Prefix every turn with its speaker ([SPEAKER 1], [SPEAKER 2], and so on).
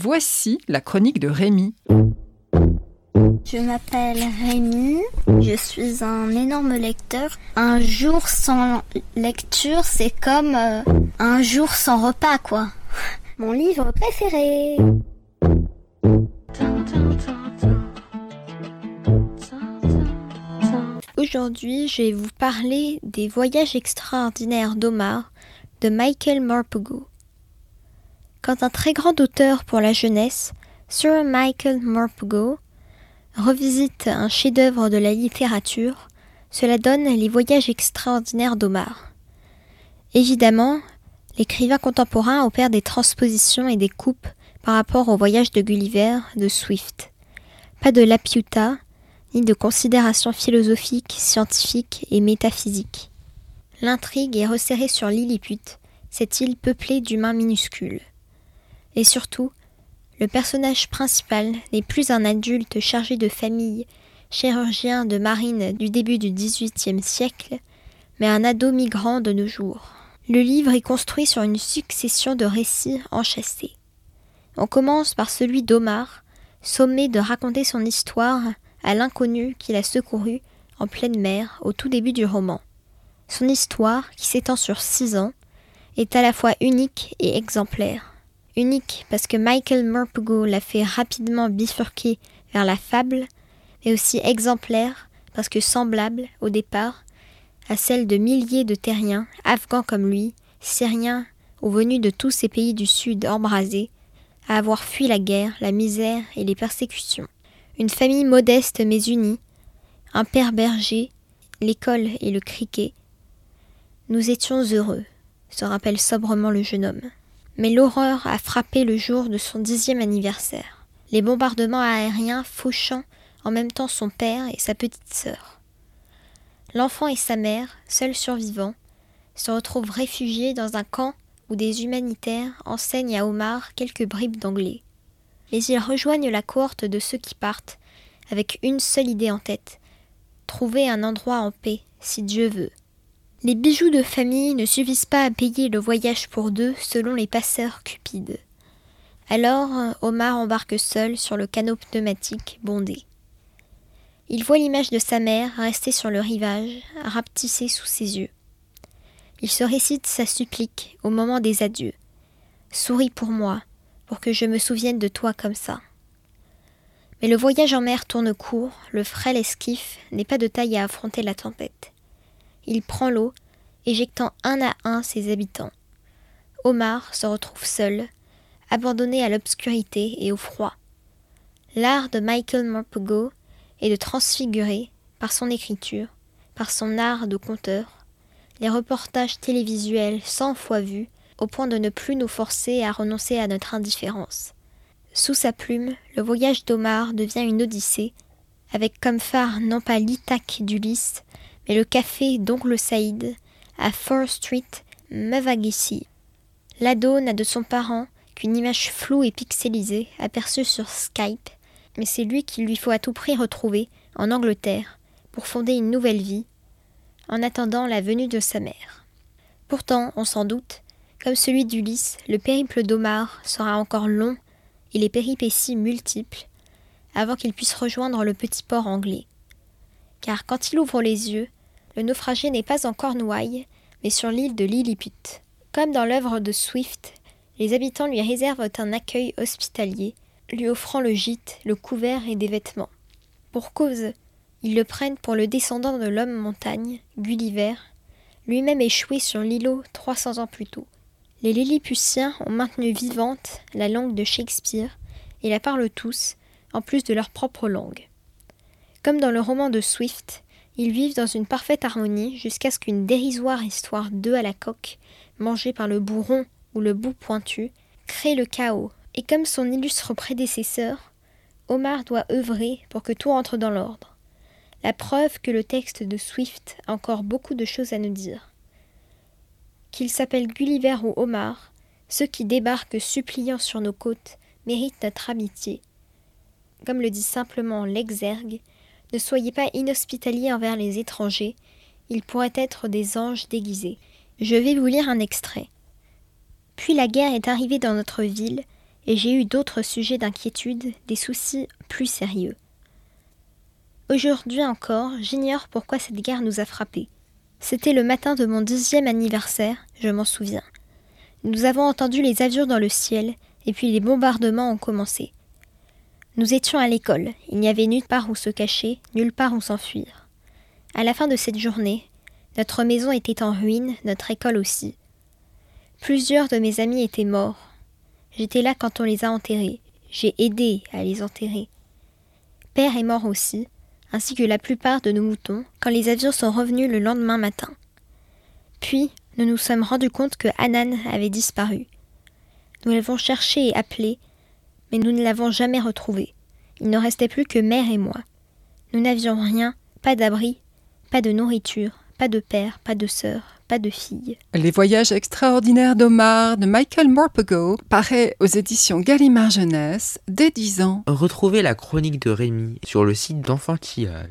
[SPEAKER 1] Voici la chronique de Rémi.
[SPEAKER 2] Je m'appelle Rémi, je suis un énorme lecteur. Un jour sans lecture, c'est comme euh, un jour sans repas, quoi. Mon livre préféré. Aujourd'hui, je vais vous parler des voyages extraordinaires d'Omar de Michael Morpurgo. Quand un très grand auteur pour la jeunesse, Sir Michael Morpurgo, revisite un chef-d'œuvre de la littérature, cela donne les voyages extraordinaires d'Omar. Évidemment, l'écrivain contemporain opère des transpositions et des coupes par rapport au voyage de Gulliver de Swift. Pas de lapiuta, ni de considérations philosophiques, scientifiques et métaphysiques. L'intrigue est resserrée sur Lilliput, cette île peuplée d'humains minuscules. Et surtout, le personnage principal n'est plus un adulte chargé de famille, chirurgien de marine du début du XVIIIe siècle, mais un ado migrant de nos jours. Le livre est construit sur une succession de récits enchâssés. On commence par celui d'Omar, sommé de raconter son histoire à l'inconnu qu'il a secouru en pleine mer au tout début du roman. Son histoire, qui s'étend sur six ans, est à la fois unique et exemplaire. Unique parce que Michael Morpurgo l'a fait rapidement bifurquer vers la fable, mais aussi exemplaire parce que semblable, au départ, à celle de milliers de terriens, afghans comme lui, syriens ou venus de tous ces pays du Sud embrasés, à avoir fui la guerre, la misère et les persécutions. Une famille modeste mais unie, un père berger, l'école et le criquet. Nous étions heureux, se rappelle sobrement le jeune homme mais l'horreur a frappé le jour de son dixième anniversaire, les bombardements aériens fauchant en même temps son père et sa petite sœur. L'enfant et sa mère, seuls survivants, se retrouvent réfugiés dans un camp où des humanitaires enseignent à Omar quelques bribes d'anglais. Mais ils rejoignent la cohorte de ceux qui partent, avec une seule idée en tête trouver un endroit en paix, si Dieu veut. Les bijoux de famille ne suffisent pas à payer le voyage pour deux selon les passeurs cupides. Alors Omar embarque seul sur le canot pneumatique bondé. Il voit l'image de sa mère restée sur le rivage, rapetissée sous ses yeux. Il se récite sa supplique au moment des adieux. Souris pour moi, pour que je me souvienne de toi comme ça. Mais le voyage en mer tourne court, le frêle esquif n'est pas de taille à affronter la tempête il prend l'eau, éjectant un à un ses habitants. Omar se retrouve seul, abandonné à l'obscurité et au froid. L'art de Michael Morpurgo est de transfigurer, par son écriture, par son art de conteur, les reportages télévisuels cent fois vus, au point de ne plus nous forcer à renoncer à notre indifférence. Sous sa plume, le voyage d'Omar devient une odyssée, avec comme phare non pas l'Ithaque d'Ulysse, et le café d'Oncle Saïd à Fort Street, Mavagissi. L'ado n'a de son parent qu'une image floue et pixelisée aperçue sur Skype, mais c'est lui qu'il lui faut à tout prix retrouver en Angleterre pour fonder une nouvelle vie, en attendant la venue de sa mère. Pourtant, on s'en doute, comme celui d'Ulysse, le périple d'Omar sera encore long et les péripéties multiples avant qu'il puisse rejoindre le petit port anglais. Car quand il ouvre les yeux, le naufragé n'est pas en Cornouailles, mais sur l'île de Lilliput. Comme dans l'œuvre de Swift, les habitants lui réservent un accueil hospitalier, lui offrant le gîte, le couvert et des vêtements. Pour cause, ils le prennent pour le descendant de l'homme montagne, Gulliver, lui-même échoué sur l'îlot 300 ans plus tôt. Les Lilliputiens ont maintenu vivante la langue de Shakespeare et la parlent tous, en plus de leur propre langue. Comme dans le roman de Swift, ils vivent dans une parfaite harmonie jusqu'à ce qu'une dérisoire histoire d'œufs à la coque, mangée par le bourron ou le bout pointu, crée le chaos. Et comme son illustre prédécesseur, Omar doit œuvrer pour que tout entre dans l'ordre. La preuve que le texte de Swift a encore beaucoup de choses à nous dire. Qu'il s'appelle Gulliver ou Omar, ceux qui débarquent suppliants sur nos côtes méritent notre amitié. Comme le dit simplement l'exergue, ne soyez pas inhospitaliers envers les étrangers, ils pourraient être des anges déguisés. Je vais vous lire un extrait. Puis la guerre est arrivée dans notre ville, et j'ai eu d'autres sujets d'inquiétude, des soucis plus sérieux. Aujourd'hui encore, j'ignore pourquoi cette guerre nous a frappés. C'était le matin de mon dixième anniversaire, je m'en souviens. Nous avons entendu les avions dans le ciel, et puis les bombardements ont commencé. Nous étions à l'école, il n'y avait nulle part où se cacher, nulle part où s'enfuir. À la fin de cette journée, notre maison était en ruine, notre école aussi. Plusieurs de mes amis étaient morts. J'étais là quand on les a enterrés. J'ai aidé à les enterrer. Père est mort aussi, ainsi que la plupart de nos moutons, quand les avions sont revenus le lendemain matin. Puis, nous nous sommes rendus compte que Hanan avait disparu. Nous l'avons cherché et appelé, mais nous ne l'avons jamais retrouvé. Il ne restait plus que mère et moi. Nous n'avions rien, pas d'abri, pas de nourriture, pas de père, pas de sœur, pas de fille.
[SPEAKER 1] Les voyages extraordinaires d'Omar de Michael Morpego paraît aux éditions Gallimard Jeunesse dès 10 ans.
[SPEAKER 3] Retrouvez la chronique de Rémi sur le site d'Enfantillage.